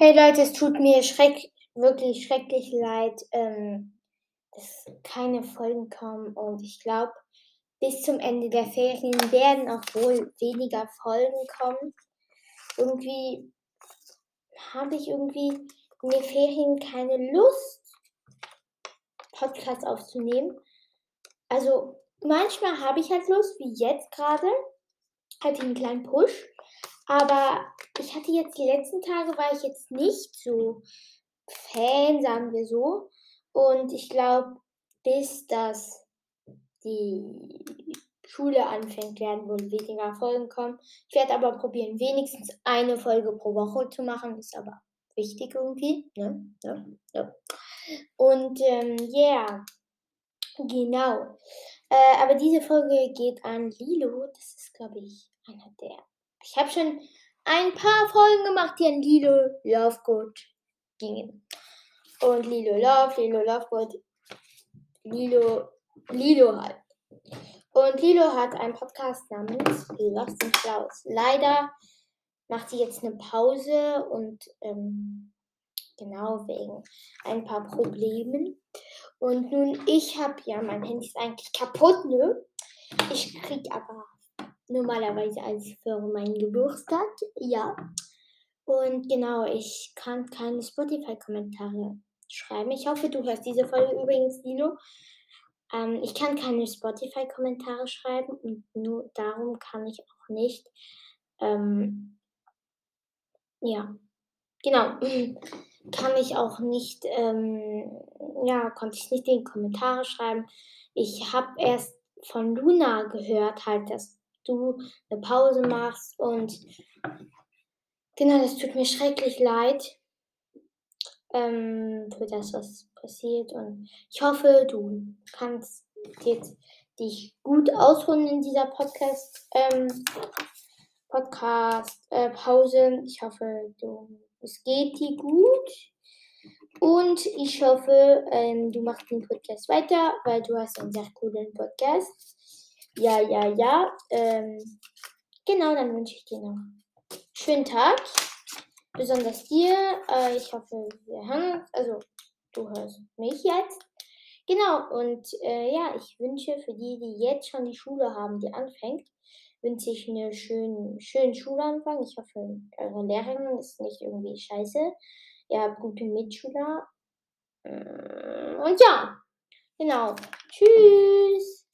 Hey Leute, es tut mir schreck wirklich schrecklich leid, ähm, dass keine Folgen kommen und ich glaube, bis zum Ende der Ferien werden auch wohl weniger Folgen kommen. Irgendwie habe ich irgendwie in den Ferien keine Lust, Podcasts aufzunehmen. Also manchmal habe ich halt Lust, wie jetzt gerade, ich einen kleinen Push. Aber ich hatte jetzt die letzten Tage, war ich jetzt nicht so Fan, sagen wir so. Und ich glaube, bis das die Schule anfängt, werden wohl weniger Folgen kommen. Ich werde aber probieren, wenigstens eine Folge pro Woche zu machen. Ist aber wichtig irgendwie. Ne? Ja, ja. Und ähm, ja, yeah. genau. Äh, aber diese Folge geht an Lilo. Das ist, glaube ich, einer der ich habe schon ein paar Folgen gemacht, die an Lilo Lovegood gingen. Und Lilo Love, Lilo Lovegood, Lilo, Lilo halt. Und Lilo hat einen Podcast namens Lost and Klaus. Leider macht sie jetzt eine Pause und ähm, genau wegen ein paar Problemen. Und nun, ich habe ja, mein Handy ist eigentlich kaputt, ne? Ich krieg aber normalerweise als für meinen Geburtstag, ja. Und genau, ich kann keine Spotify-Kommentare schreiben. Ich hoffe, du hörst diese Folge übrigens, Dino. Ähm, ich kann keine Spotify-Kommentare schreiben und nur darum kann ich auch nicht. Ähm, ja, genau. kann ich auch nicht, ähm, ja, konnte ich nicht in die Kommentare schreiben. Ich habe erst von Luna gehört, halt, dass du eine Pause machst. Und genau, das tut mir schrecklich leid ähm, für das, was passiert. Und ich hoffe, du kannst jetzt dich gut ausruhen in dieser Podcast, ähm, Podcast äh, Pause. Ich hoffe, du, es geht dir gut. Und ich hoffe, ähm, du machst den Podcast weiter, weil du hast einen sehr coolen Podcast. Ja, ja, ja. Ähm, genau, dann wünsche ich dir noch einen schönen Tag. Besonders dir. Äh, ich hoffe, wir hören uns. Also, du hörst mich jetzt. Genau, und äh, ja, ich wünsche für die, die jetzt schon die Schule haben, die anfängt, wünsche ich einen schönen, schönen Schulanfang. Ich hoffe, eure Lehrerin ist nicht irgendwie scheiße. Ihr habt gute Mitschüler. Und ja, genau. Tschüss.